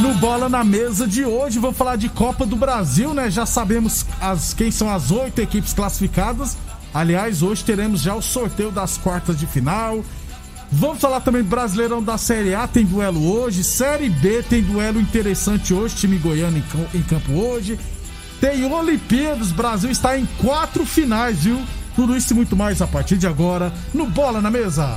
No Bola na Mesa de hoje, vou falar de Copa do Brasil, né? Já sabemos as, quem são as oito equipes classificadas. Aliás, hoje teremos já o sorteio das quartas de final. Vamos falar também Brasileirão da Série A, tem duelo hoje. Série B tem duelo interessante hoje, time goiano em, em campo hoje. Tem Olimpíadas, Brasil está em quatro finais, viu? Tudo isso e muito mais a partir de agora no Bola na Mesa.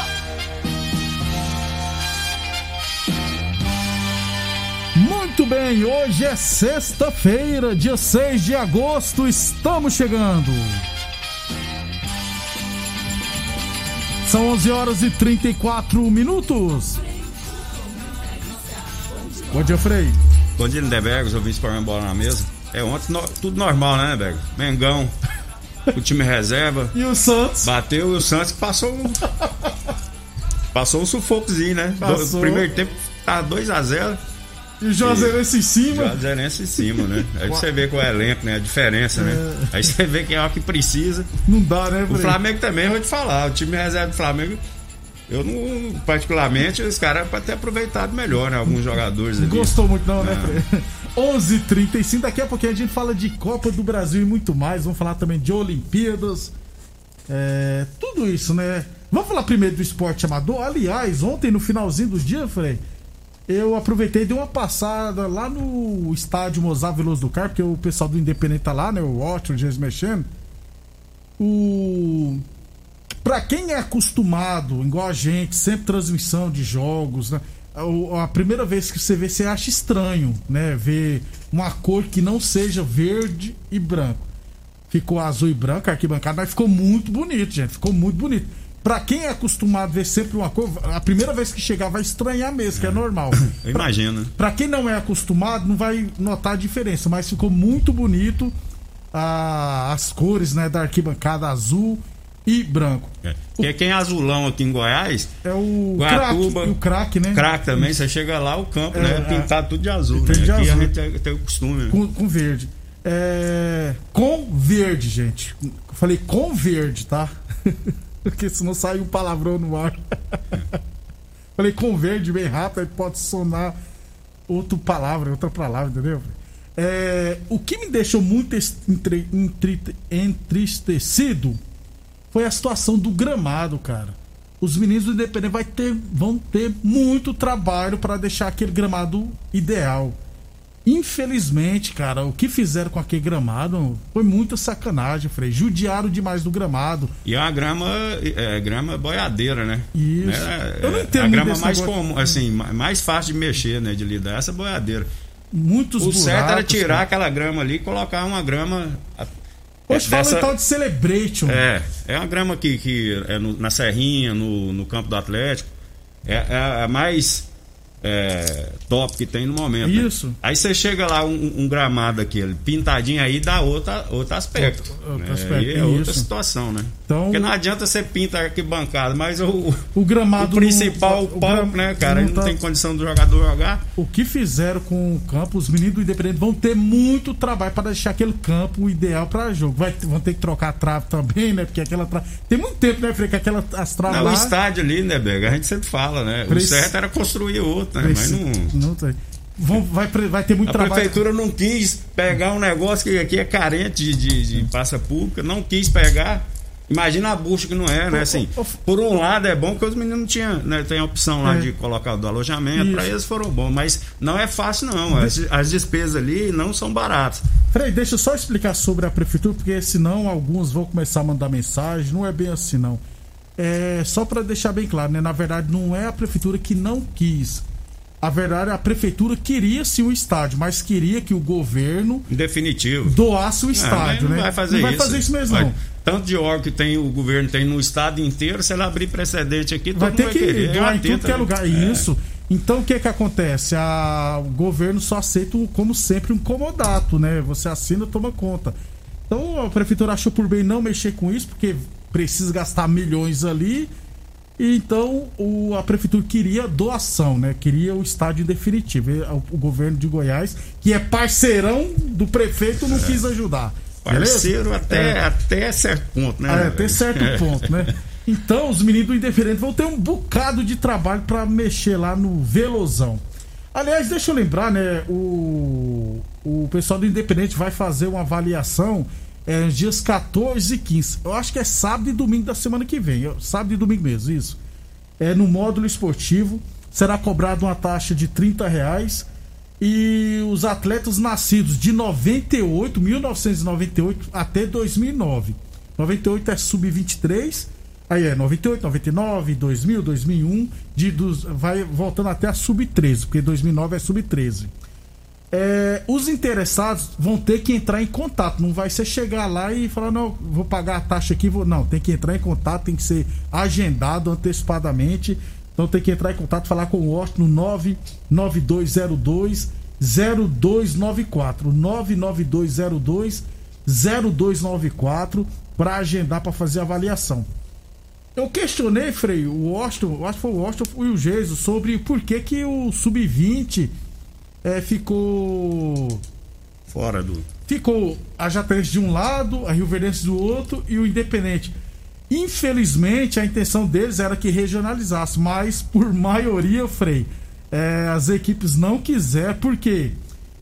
Bem, hoje é sexta-feira, dia 6 de agosto, estamos chegando. São 11 horas e 34 minutos. Bom dia, Frei. Bom dia, Lindeberg, os ouvintes para bola na mesa. É, ontem no- tudo normal, né, Lindeberg? Mengão, o time reserva, E o Santos? bateu e o Santos passou um. Passou um sufocozinho, né? Passou. Do primeiro tempo tá 2x0, E o Juazeirense em cima. já zerense em cima, né? Aí você vê com o elenco, né? A diferença, né? Aí você vê quem é o que precisa. Não dá, né, O? Flamengo também, vou te falar, o time reserva do Flamengo. Eu não, particularmente, os caras podem ter aproveitado melhor, né? Alguns jogadores ali. Gostou muito não, né, Frei? 11h35, daqui a pouquinho a gente fala de Copa do Brasil e muito mais. Vamos falar também de Olimpíadas. É, tudo isso, né? Vamos falar primeiro do esporte amador. Aliás, ontem no finalzinho do dia, Frei, eu aproveitei e dei uma passada lá no estádio Mozart Veloso do Carmo, porque o pessoal do Independente tá lá, né? O Otto, o James mexendo. O. Pra quem é acostumado, igual a gente, sempre transmissão de jogos, né? A primeira vez que você vê, você acha estranho, né? Ver uma cor que não seja verde e branco. Ficou azul e branco, arquibancada, mas ficou muito bonito, gente. Ficou muito bonito. Pra quem é acostumado a ver sempre uma cor, a primeira vez que chegar vai estranhar mesmo, que é normal. Eu imagino, né? Pra quem não é acostumado, não vai notar a diferença, mas ficou muito bonito ah, as cores, né, da arquibancada azul e branco. É. Porque quem é azulão aqui em Goiás, É o Guaratuba, craque, o craque, né? craque também, você chega lá, o campo, É, né? é. Pintado tudo de azul, né? de aqui azul. a gente tem, tem o costume. né? Com, com verde. É, com verde, gente. Eu falei com verde, tá? Porque senão sai um palavrão no ar. falei com verde bem rápido, aí pode sonar outra palavra, outra palavra, entendeu? É, o que me deixou muito entre- entri- entristecido foi a situação do gramado, cara. Os meninos do Independente vai ter, vão ter muito trabalho para deixar aquele gramado ideal. Infelizmente, cara, o que fizeram com aquele gramado foi muita sacanagem, Frei. Judiaram demais do gramado. E é uma grama, é, grama boiadeira, né? Isso. Né? Eu não É entendo A grama mais negócio. comum, assim, ma- mais fácil de mexer, né? De lidar, essa boiadeira. Muitos O certo era buracos, tirar cara. aquela grama ali e colocar uma grama. a- Hoje é, fala dessa- em tal de celebration. É, é uma grama que, que é no- na Serrinha, no, no campo do Atlético. é, é a mais é, top que tem no momento. né? Isso. Aí você chega lá, um, um gramado aquele, pintadinho aí, dá outra, outro aspecto. Outro- outro né? aspecto, é outra isso. situação, né? Então- Porque não adianta você pintar aqui bancada, mas o, O gramado. o principal, não- o palco, né, cara? Não tá- tem condição do jogador jogar. O que fizeram com o campo, os meninos do Independente vão ter muito trabalho para deixar aquele campo ideal para jogo. Vai, vão ter que trocar a trave também, né? Porque aquela trave. Tem muito tempo, né, Frei? Que aquela, as Não, lá. o estádio ali, né, Bega? A gente sempre fala, né? Preci- O certo era construir outro, né? Preci- Mas não. não tem. Vão, vai, vai ter muito A trabalho. prefeitura não quis pegar um negócio que aqui é carente de, de, de praça pública, não quis pegar. Imagina a bucha que não é, né? Assim, por um lado é bom que os meninos tinham, né? Tem a opção lá É. de colocar do alojamento, para eles foram bons, mas não é fácil não. As, as despesas ali não são baratas. Frei, deixa eu só explicar sobre a prefeitura, porque senão alguns vão começar a mandar mensagem. Não é bem assim, não. É só para deixar bem claro, né? Na verdade, não é a prefeitura que não quis. A verdade, a prefeitura queria sim o estádio, mas queria que o governo definitivo. doasse o Ah, estádio, não né? vai fazer não vai isso. fazer isso mesmo, Vai- não. Tanto de órgão que tem o governo tem no estado inteiro, se ela abrir precedente aqui, Vai ter mundo que querer. É doar em tudo que é né? lugar. Isso. Então o que que acontece? A, o governo só aceita, como sempre, um comodato, né? Você assina, toma conta. Então a prefeitura achou por bem não mexer com isso, porque precisa gastar milhões ali. E então o, a prefeitura queria doação, né? Queria o estádio definitivo. E o, o governo de Goiás, que é parceirão do prefeito, não quis ajudar. Beleza? Parceiro até, É. até certo ponto, né? Ah, é, até certo É. ponto, né? Então, os meninos do Independente vão ter um bocado de trabalho pra mexer lá no Velozão. Aliás, deixa eu lembrar, né? O, o pessoal do Independente vai fazer uma avaliação é, dias 14 e 15. Eu acho que é sábado e domingo da semana que vem. Sábado e domingo mesmo, isso. É no módulo esportivo. Será cobrada uma taxa de 30 reais. E os atletas nascidos de 98, 1998 até 2009. 98 é sub-23. Aí é 98, 99, 2000, 2001. De, dos, vai voltando até a sub-13, porque 2009 é sub-13. É, os interessados vão ter que entrar em contato. Não vai ser chegar lá e falar, não, vou pagar a taxa aqui. Vou... Não, tem que entrar em contato, tem que ser agendado antecipadamente. Então tem que entrar em contato, falar com o Washington no 99202 0294. 99202 0294 para agendar para fazer avaliação. Eu questionei, Frei, o Washington, acho que foi o Washington e o Jesus, sobre por que, que o Sub-20 é, ficou. Fora do. Ficou a Jatense de um lado, a Rio Verdense do outro e o Independente. Infelizmente, a intenção deles era que regionalizasse, mas por maioria, Frei, é, as equipes não quiseram, por quê?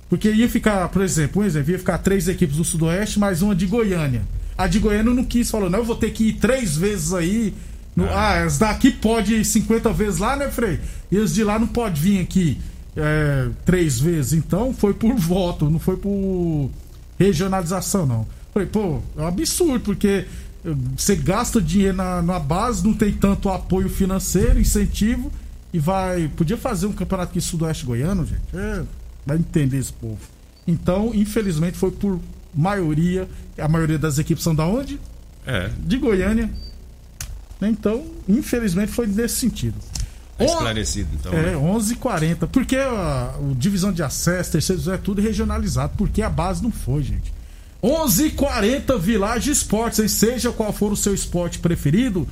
Porque ia ficar, por exemplo, um exemplo, ia ficar três equipes do Sudoeste, mais uma de Goiânia. A de Goiânia não quis, falou, não, eu vou ter que ir três vezes aí. No, ah, as daqui pode ir 50 vezes lá, né, Frei? E as de lá não pode vir aqui é, três vezes. Então foi por voto, não foi por regionalização, não. Falei, pô, é um absurdo, porque eh, você gasta dinheiro na, na base, não tem tanto apoio financeiro, incentivo, e vai. Podia fazer um campeonato aqui sudoeste goiano, gente. É, vai entender esse povo. Então, infelizmente, foi por maioria. A maioria das equipes são da onde? É. De Goiânia. Então, infelizmente, foi nesse sentido. Esclarecido, então. é, né? 11h40. Porque a, o divisão de acesso, terceiro é tudo regionalizado. Porque a base não foi, gente. 11h40 Village Esportes. Seja qual for o seu esporte preferido,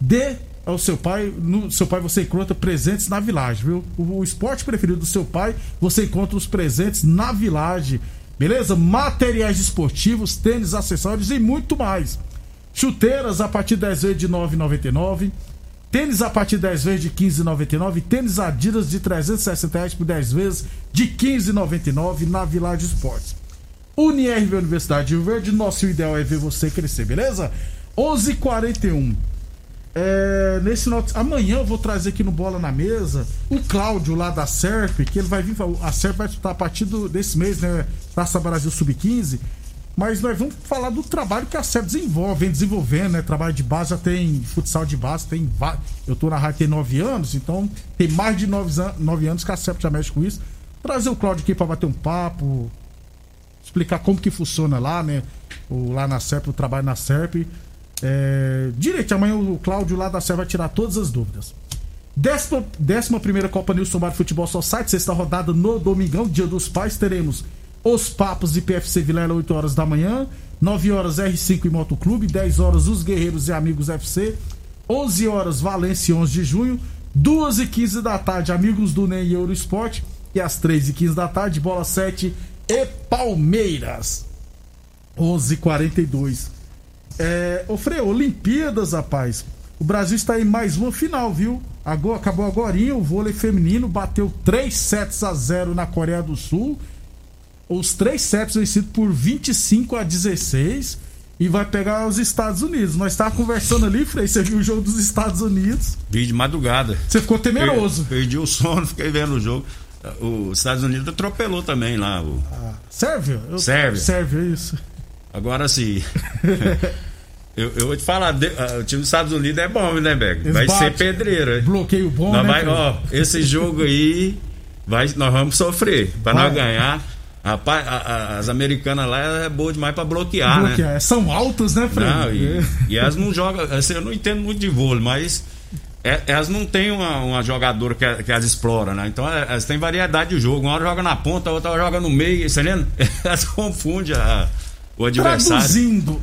dê ao seu pai. No seu pai você encontra presentes na Village, viu? O, o esporte preferido do seu pai, você encontra os presentes na Village. Beleza? Materiais esportivos, tênis, acessórios e muito mais. Chuteiras a partir de 10 vezes de 9,99. Tênis a partir de 10 vezes de 15,99. Tênis Adidas de 360 reais por 10 vezes de 15,99 na Village Esportes. UniRV Universidade de Rio Verde, nosso ideal é ver você crescer, beleza? 11:41. É, nesse not... Amanhã eu vou trazer aqui no Bola na Mesa o Cláudio lá da SERP, que ele vai vir. A SERP vai disputar a partir do- desse mês, né? Taça Brasil Sub-15. Mas nós vamos falar do trabalho que a SERP desenvolve, vem desenvolvendo, né? Trabalho de base, já tem futsal de base, tem. Eu tô na rádio tem nove anos, então tem mais de nove, nove anos que a SERP já mexe com isso. Trazer o Cláudio aqui pra bater um papo, explicar como que funciona lá, né? O, lá na SERP, o trabalho na SERP. É, direito, amanhã o Cláudio lá da SERP vai tirar todas as dúvidas. Décima, décima primeira Copa Nilson Bar Futebol Society, sexta rodada no domingão, dia dos pais, teremos os papos de PFC Vilela, 8 horas da manhã, 9 horas R5 e Motoclube, 10 horas os Guerreiros e Amigos FC, 11 horas Valência 11 de junho, 2 e 15 da tarde Amigos do NEM e Eurosport e às 3 e 15 da tarde Bola 7 e Palmeiras. 11 h 42 é, ô Frei, Olimpíadas, rapaz. O Brasil está em mais uma final, viu? Agora, acabou agora o vôlei feminino bateu 3 sets a 0 na Coreia do Sul. Os três sets vencidos por 25 a 16 e vai pegar os Estados Unidos. Nós estávamos conversando ali, Frei, você viu o jogo dos Estados Unidos. Vi de madrugada. Você ficou temeroso. Per- Perdi o sono, fiquei vendo o jogo. Os Estados Unidos atropelou também lá. o- Sérvia? Eu- Sérvia. Sérvia, isso. Agora sim. eu, eu vou te falar, de- ah, o time dos Estados Unidos é bom, né, Beck? Eles Vai ser hein? Bloqueio bom, Nós né? vai, ó, esse jogo aí, vai, nós vamos sofrer. Pra Vai. nós ganhar. Rapaz, a- a- as americanas lá é boa demais pra bloquear, né? Bloquear. São altas, né, Frei? Não, e, É. e elas não jogam. Assim, eu não entendo muito de vôlei, mas é- elas não têm uma, uma jogadora que, que as explora, né? Então é- elas têm variedade de jogo. Uma hora joga na ponta, a outra joga no meio, você entendendo? Elas confundem a- o adversário. Traduzindo,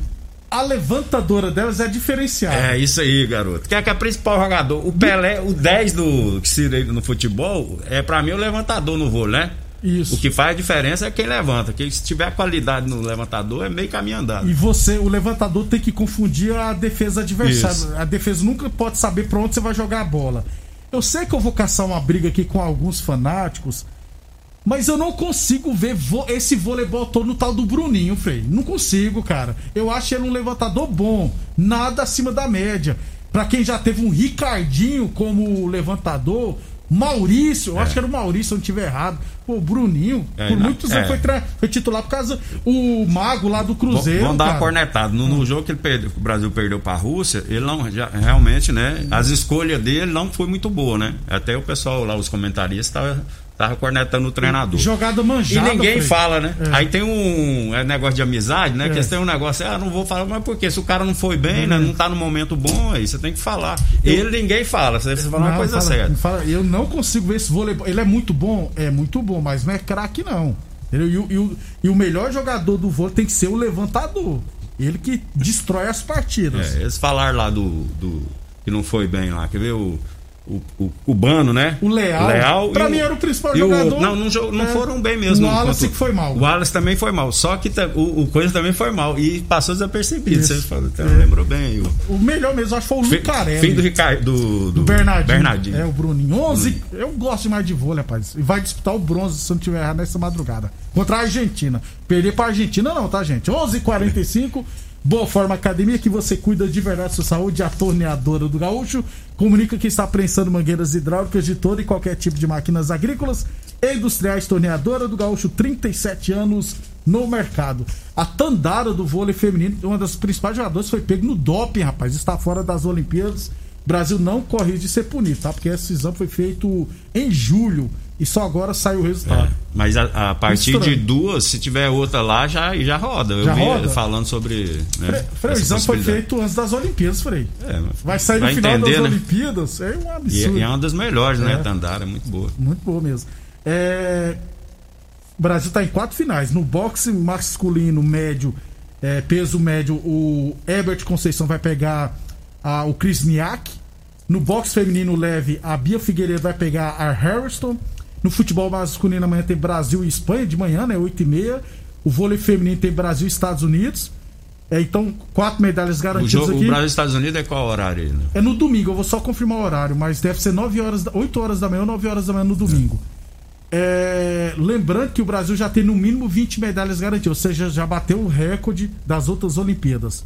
a levantadora delas é diferenciada. É isso aí, garoto. Que é que é o principal jogador. O Pelé, o 10 do que se no futebol, é pra mim o levantador no vôlei, né? Isso. O que faz a diferença é quem levanta. Quem se tiver qualidade no levantador é meio caminho andado. E você, o levantador, tem que confundir a defesa adversária. Isso. A defesa nunca pode saber pra onde você vai jogar a bola. Eu sei que eu vou caçar uma briga aqui com alguns fanáticos, mas eu não consigo ver vo- esse voleibol todo no tal do Bruninho, Frei. Não consigo, cara. Eu acho ele um levantador bom, nada acima da média. Pra quem já teve um Ricardinho como levantador, Maurício, eu acho que era o Maurício, se eu não estiver errado. Pô, o Bruninho, É, por não, muitos anos é. foi, foi titular por causa o Mago lá do Cruzeiro. Vamos dar uma cara. cornetada. No, no jogo que ele perdeu, que o Brasil perdeu pra Rússia, ele não, já- realmente, né? As escolhas dele não foi muito boa, né? Até o pessoal lá, os comentaristas, tava, tava cornetando o treinador. Jogada E manjada. ninguém Frei. fala, né? É. Aí tem um é, negócio de amizade, né? É. Que eles têm um negócio, ah, não vou falar, mas por quê? Se o cara não foi bem, né? Não tá no momento bom, aí você tem que falar. Ele ninguém fala, você fala uma coisa fala- séria. fala- eu não consigo ver esse voleibol. Ele é muito bom? É muito bom, mas não é craque, não. E, o- e e o melhor jogador do vôlei tem que ser o levantador. Ele que destrói as partidas. É, eles falaram lá do, do. que não foi bem lá, quer ver? O, o, o cubano, né? O Leal. Pra e mim era o principal jogador. outro. não, não, não É. foram bem mesmo. O Wallace que foi mal. O Wallace também foi mal. Só que o, o Coisa também foi mal. E passou desapercebido. Isso. Você falou, então, É. lembrou bem. O, O melhor mesmo, acho que foi o Lucarelli. fim do Ricardo. Do, do Bernardinho. Bernardinho. É, o Bruninho. 11. Eu gosto demais de vôlei, rapaz. E vai disputar o bronze, se não tiver errado, nessa madrugada. Contra a Argentina. Perder pra Argentina, não, tá, gente? 11h45. Boa Forma Academia, que você cuida de verdade da sua saúde, a torneadora do Gaúcho. Comunica que está prensando mangueiras hidráulicas de todo e qualquer tipo de máquinas agrícolas e industriais. Torneadora do Gaúcho, 37 anos no mercado. A Tandara do vôlei feminino, uma das principais jogadoras, foi pego no doping, rapaz. Está fora das Olimpíadas. O Brasil não corre de ser punido, tá? Porque esse exame foi feito em julho e só agora saiu o resultado. É, mas a, a partir Estranho. de duas, se tiver outra lá, já, já roda. Eu Já vi roda? falando sobre. Né, exame foi feito antes das Olimpíadas, Frei. É, Vai sair vai no final entender, das né? Olimpíadas. É um E, absurdo. e é uma das melhores, né? É. Tandara, é muito boa. Muito boa mesmo. É, O Brasil está em quatro finais. No boxe masculino médio, é, peso médio, o Herbert Conceição vai pegar a- o Chris Miak. No boxe feminino leve, a Bia Figueiredo vai pegar a Harrison. No futebol masculino amanhã tem Brasil e Espanha de manhã, né? 8 e meia. O vôlei feminino tem Brasil e Estados Unidos. É, então, quatro medalhas O, garantidas jogo, aqui. o Brasil e Estados Unidos é qual horário aí, né? É no domingo, eu vou só confirmar o horário, mas deve ser 9 horas, da- 8 horas da manhã ou 9 horas da manhã no domingo. É, lembrando que o Brasil já tem no mínimo 20 medalhas garantidas, ou seja, já bateu o recorde das outras Olimpíadas.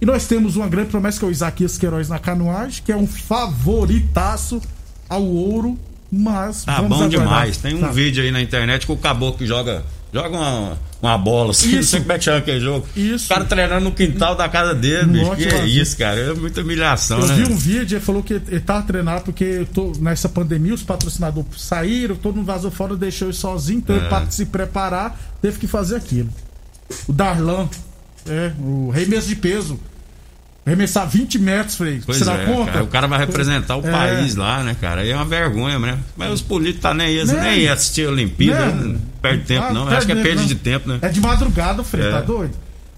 E nós temos uma grande promessa que é o Isaquias Queiroz na canoagem, que é um favoritaço ao ouro, mas. Tá bom aguardar. demais. Tem um Tá. vídeo aí na internet que o caboclo que joga, joga uma, uma bola, assim, não sei como é que chama aquele jogo. Isso. O cara treinando no quintal da casa dele, bicho. Que é isso, cara? É muita humilhação, Eu né? vi um vídeo, ele falou que ele tava treinando porque eu tô, nessa pandemia os patrocinadores saíram, todo mundo vazou fora, deixou ele sozinho, então ele É. para se preparar, teve que fazer aquilo. O Darlan, é, o rei mesmo de peso. Arremessar 20 metros, Frei. Pois Você dá é, conta? cara, o cara vai representar o É. país lá, né, cara? Aí é uma vergonha, né? Mas os políticos tá nem, eles Nem. nem assistir a Olimpíada, Né? não perde tempo, Ah, não. Acho que é perda não. de tempo, né? É de madrugada, Frei, É. tá doido?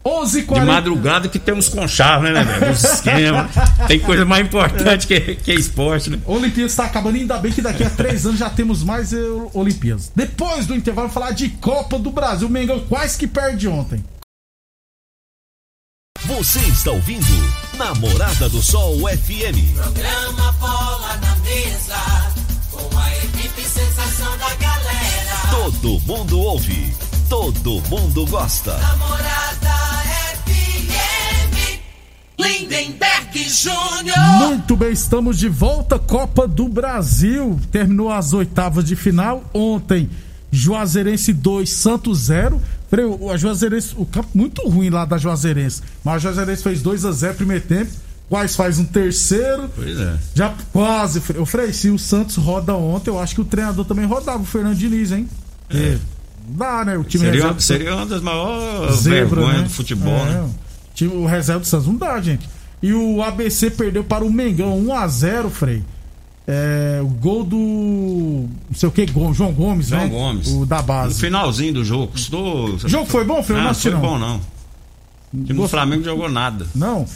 11 h De madrugada que tem uns conchavos, né, né, velho? Os esquemas. Tem coisa mais importante que, que esporte, né? Olimpíadas está acabando, ainda bem que daqui a três anos já temos mais eh, Olimpíadas. Depois do intervalo, falar de Copa do Brasil. O Mengão quase que perde ontem. Você está ouvindo Namorada do Sol FM. Programa Bola na Mesa, com a equipe sensação da galera. Todo mundo ouve, todo mundo gosta. Namorada FM, Lindenberg Júnior. Muito bem, estamos de volta. Copa do Brasil. Terminou as oitavas de final. Ontem, Juazeirense 2, Santos 0. O- a Juazeirense, o campo muito ruim lá da Juazeirense. Mas a Juazeirense fez 2 a 0 primeiro tempo. Quais faz um terceiro. Pois é. Já quase. O Frei, se o Santos roda ontem, eu acho que o treinador também rodava, o Fernando Diniz, hein? É. Não dá, né? O time Seria, reserva- seria uma das maiores Zebra, vergonhas né? do futebol, É, né? o time- O reserva do Santos não dá, gente. E o ABC perdeu para o Mengão 1x0, Frei. É, o gol do. Não sei o que, João Gomes, João né? Gomes. O da No base. finalzinho do jogo, custou. O jogo foi bom, Frei? Eu Não, não foi bom, não. O time do Flamengo jogou nada. Não.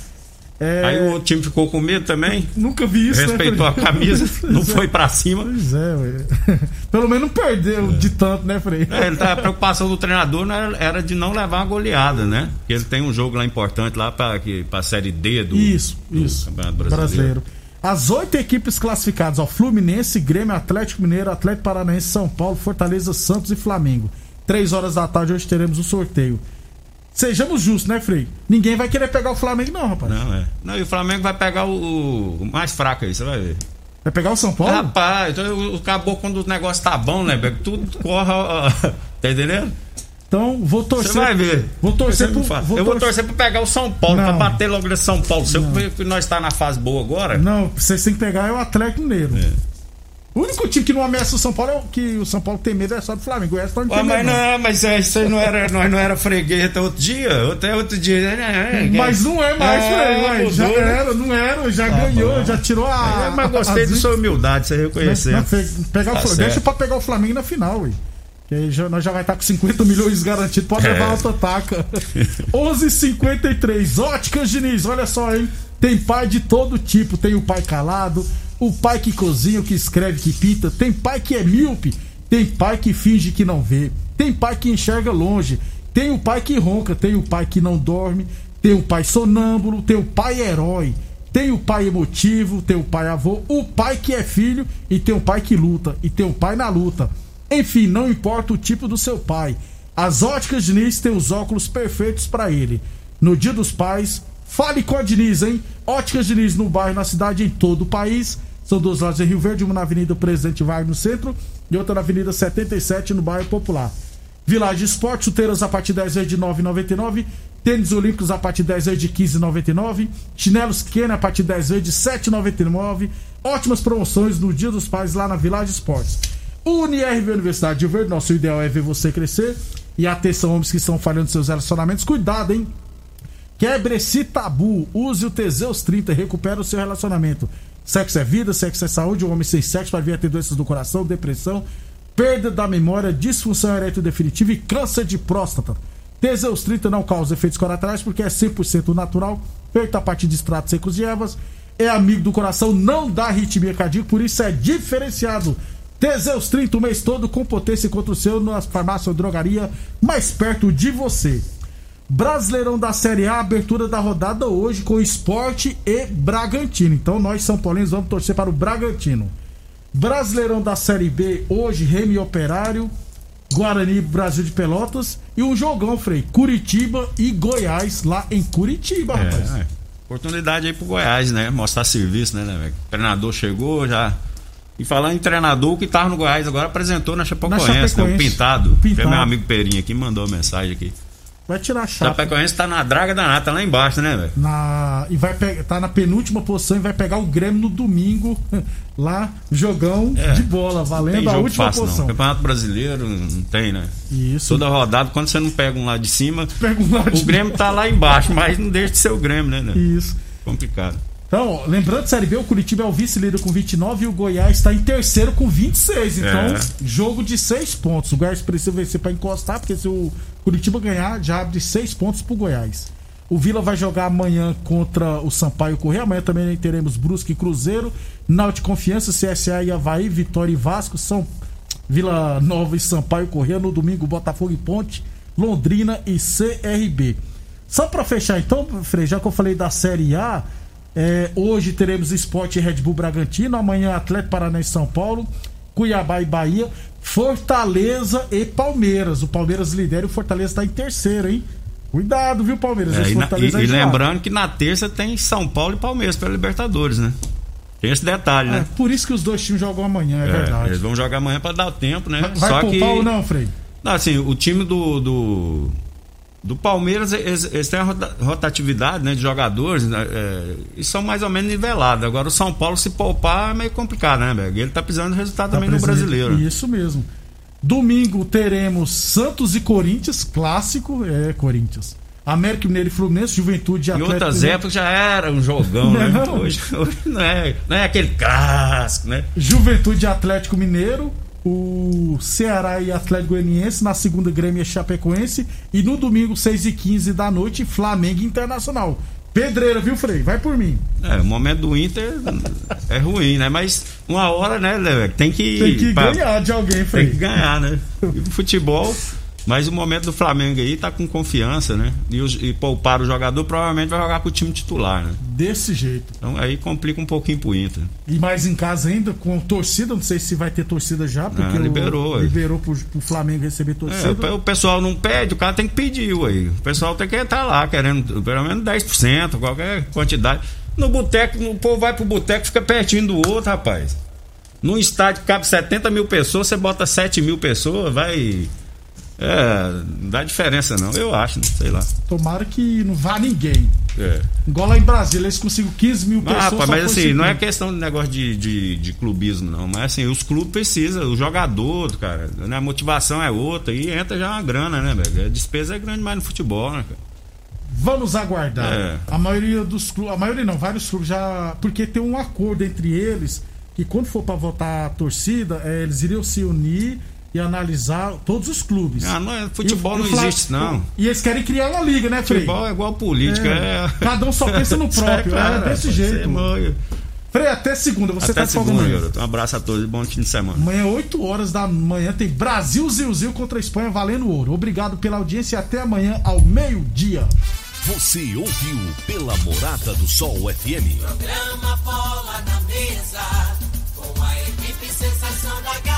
É, Aí o outro time ficou com medo também. Nunca vi isso, respeitou né, a camisa, não é. foi pra cima. Pois é, ué. Pelo menos não perdeu de tanto, né, Frei? É, tá- a preocupação do treinador não era, era de não levar uma goleada, né? Porque ele tem um jogo lá importante lá pra, que, pra série D do, Isso, do isso. Campeonato Brasileiro. As oito equipes classificadas, ó, Fluminense, Grêmio, Atlético Mineiro, Atlético Paranaense, São Paulo, Fortaleza, Santos e Flamengo. Três horas da tarde hoje teremos o sorteio. Sejamos justos, né, Frei? Ninguém vai querer pegar o Flamengo, não, rapaz. Não, é. Não, e o Flamengo vai pegar o, o mais fraco aí, você vai ver. Vai pegar o São Paulo? Rapaz, então, o- acabou quando o negócio tá bom, né, Beco? Tudo corre. ó, tá entendendo? Então, vou torcer. Você vai ver. Vou torcer pro. Vou Eu vou torcer- torcer pra pegar o São Paulo, Não. pra bater logo nesse São Paulo. Vê que nós tá na fase boa agora. Não, vocês têm que pegar é o Atlético Mineiro. O único time que não ameaça o São Paulo é o que o São Paulo tem medo é só do Flamengo. O resto não Ué, tem mas medo. não. não, mas é, isso aí não era, nós não era freguês até outro dia, até outro dia. né? Mas não é mais, É, Frei. ué, já né? era, não era, já ganhou, bom. já tirou a. É, mas gostei a da sua humildade, você reconhecer. Não, pe- pegar Tá certo. Deixa pra pegar o Flamengo na final, ué. Que aí já, nós já vai estar com 50 milhões garantidos. Pode É. levar outra taca. 11:53 Óticas Diniz, olha só, hein? Tem pai de todo tipo. Tem o pai calado, o pai que cozinha, o que escreve, que pinta. Tem pai que é míope. Tem pai que finge que não vê. Tem pai que enxerga longe. Tem o pai que ronca. Tem o pai que não dorme. Tem o pai sonâmbulo. Tem o pai herói. Tem o pai emotivo, tem o pai avô, o pai que é filho e tem o pai que luta e tem o pai na luta. Enfim, não importa o tipo do seu pai. As óticas Diniz têm os óculos perfeitos para ele. No Dia dos Pais, fale com a Diniz, hein? Óticas Diniz no bairro, na cidade, em todo o país. São duas lojas em Rio Verde, uma na Avenida Presidente Vargas no centro e outra na Avenida 77 no bairro Popular. Village Esporte, chuteiras a partir de 10 vezes de 9,99. Tênis Olímpicos a partir de 10 vezes de 15,99. Chinelos Kenner a partir de 10 vezes de 7,99. Ótimas promoções no Dia dos Pais lá na Village Esportes. UniRV Universidade de Verde, nosso ideal é ver você crescer. E atenção, homens que estão falhando seus relacionamentos, cuidado, hein? Quebre esse tabu. Use o Teseus 30 e o seu relacionamento. Sexo é vida, sexo é saúde. O homem sem sexo vai vir a ter doenças do coração, depressão, perda da memória, disfunção erétil definitiva e câncer de próstata. Teseus 30 não causa efeitos colaterais porque é 100% natural, feito a partir de extratos secos de ervas. É amigo do coração, não dá arritmia cardíaca, por isso é diferenciado. Teseus 30 o mês todo com potência contra o seu na farmácia ou drogaria mais perto de você. Brasileirão da Série A, abertura da rodada hoje com Esporte e Bragantino. Então nós, São Paulinos, vamos torcer para o Bragantino. Brasileirão da Série B, hoje, Remy Operário, Guarani Brasil de Pelotas e um jogão, Frei, Curitiba e Goiás, lá em Curitiba, rapaz. É, é. Oportunidade aí pro Goiás, né? Mostrar serviço, né, né, velho? O treinador chegou já. E falando em treinador, que tava no Goiás agora apresentou na Chapecoense, Na né? O Chapecoense. Pintado. Pintado. Tem meu amigo Perinha aqui mandou uma mensagem aqui. Vai tirar a chapa. Chapecoense tá na draga danada, tá lá embaixo, né, velho? Na, e vai pegar, tá na penúltima posição e vai pegar o Grêmio no domingo, lá, jogão É. de bola, valendo a última fácil, posição. não. Campeonato brasileiro não tem, né? Isso. Toda rodada, quando você não pega um lá de cima, Pega um lá de- o Grêmio tá lá embaixo, mas não deixa de ser o Grêmio, né? né? Isso. complicado. Então, lembrando, Série B, o Curitiba é o vice-líder com 29 e o Goiás está em terceiro com 26. Então, É. jogo de 6 pontos. O Goiás precisa vencer para encostar, porque se o Curitiba ganhar, já abre 6 pontos pro Goiás. O Vila vai jogar amanhã contra o Sampaio Correia. Amanhã também teremos Brusque e Cruzeiro, Náutico Confiança, CSA e Havaí, Vitória e Vasco, São Vila Nova e Sampaio Correia. No domingo, Botafogo e Ponte, Londrina e CRB. Só pra fechar então, Frei, já que eu falei da Série A, é, hoje teremos Sport e Red Bull Bragantino, amanhã Atlético Paranaense e São Paulo, Cuiabá e Bahia, Fortaleza e Palmeiras. O Palmeiras lidera e o Fortaleza tá em terceiro, hein? Cuidado, viu, Palmeiras? É, e, na- e- é e lembrando que na terça tem São Paulo e Palmeiras pela Libertadores, né? Tem esse detalhe, É, né? por isso que os dois times jogam amanhã, é, É, verdade. eles vão jogar amanhã pra dar tempo, né? Vai, vai Só poupar que. ou não, Frei? Não, assim, o time do. do, do Palmeiras, eles, eles têm a rota- rotatividade né, de jogadores né, é, e são mais ou menos nivelados. Agora o São Paulo, se poupar, é meio complicado, né, velho? Ele tá precisando de resultado também no brasileiro. Isso mesmo. Domingo teremos Santos e Corinthians, clássico, é Corinthians. América Mineiro e Fluminense, Juventude e Em Atlético outras Mineiro. épocas já era um jogão, Não né? Hoje, hoje não, é, não é aquele clássico, né? Juventude e Atlético Mineiro, o Ceará e Atlético Goianiense, na segunda Grêmio e Chapecoense e no domingo 6 e 15 da noite Flamengo Internacional. Pedreira, viu, Frei? Vai por mim. É, o momento do Inter é ruim, né? Mas uma hora, né? Tem que. Tem que pra- ganhar de alguém, Tem Frei. que ganhar, né? E o futebol. Mas o momento do Flamengo aí tá com confiança, né? E, os, e poupar o jogador provavelmente vai jogar com o time titular, né? Desse jeito. Então aí complica um pouquinho pro Inter. E mais em casa ainda, com torcida, não sei se vai ter torcida já, porque Ah, o- liberou, é. liberou pro, pro Flamengo receber É, torcida. o pe- o pessoal não pede, o cara tem que pedir, ué. O pessoal tem que estar lá querendo pelo menos 10%, qualquer quantidade. No boteco, o povo vai pro boteco fica pertinho do outro, rapaz. Num estádio que cabe 70 mil pessoas, você bota 7 mil pessoas, vai. É, não dá diferença não, eu acho, né? sei lá. Tomara que não vá ninguém. É. Igual lá em Brasília, eles conseguiram 15 mil Mas, pessoas. rapaz, mas assim, não é 50. questão de negócio de, de, de clubismo, não. Mas assim, os clubes precisam, o jogador, cara, né? a motivação é outra, e entra já uma grana, né, velho? A despesa é grande mais no futebol, né, cara? Vamos aguardar. É. A maioria dos clubes, a maioria não, vários clubes já. Porque tem um acordo entre eles que quando for pra votar a torcida, eh, eles iriam se unir e analisar todos os clubes. Ah, não é, E futebol o- não existe, não. E eles querem criar uma liga, né, Frei? Futebol é igual política, É. é. Cada um só pensa no próprio, é desse rapaz, jeito. você morre. Frei, até segunda, você Até tá segunda, amanhã. Um abraço a todos, bom fim de semana. Amanhã, 8 horas da manhã, tem Brasil Zil-Zil contra a Espanha valendo ouro. Obrigado pela audiência e até amanhã ao meio-dia. Você ouviu pela Morada do Sol FM. Programa Bola na Mesa, com a equipe sensação da galera.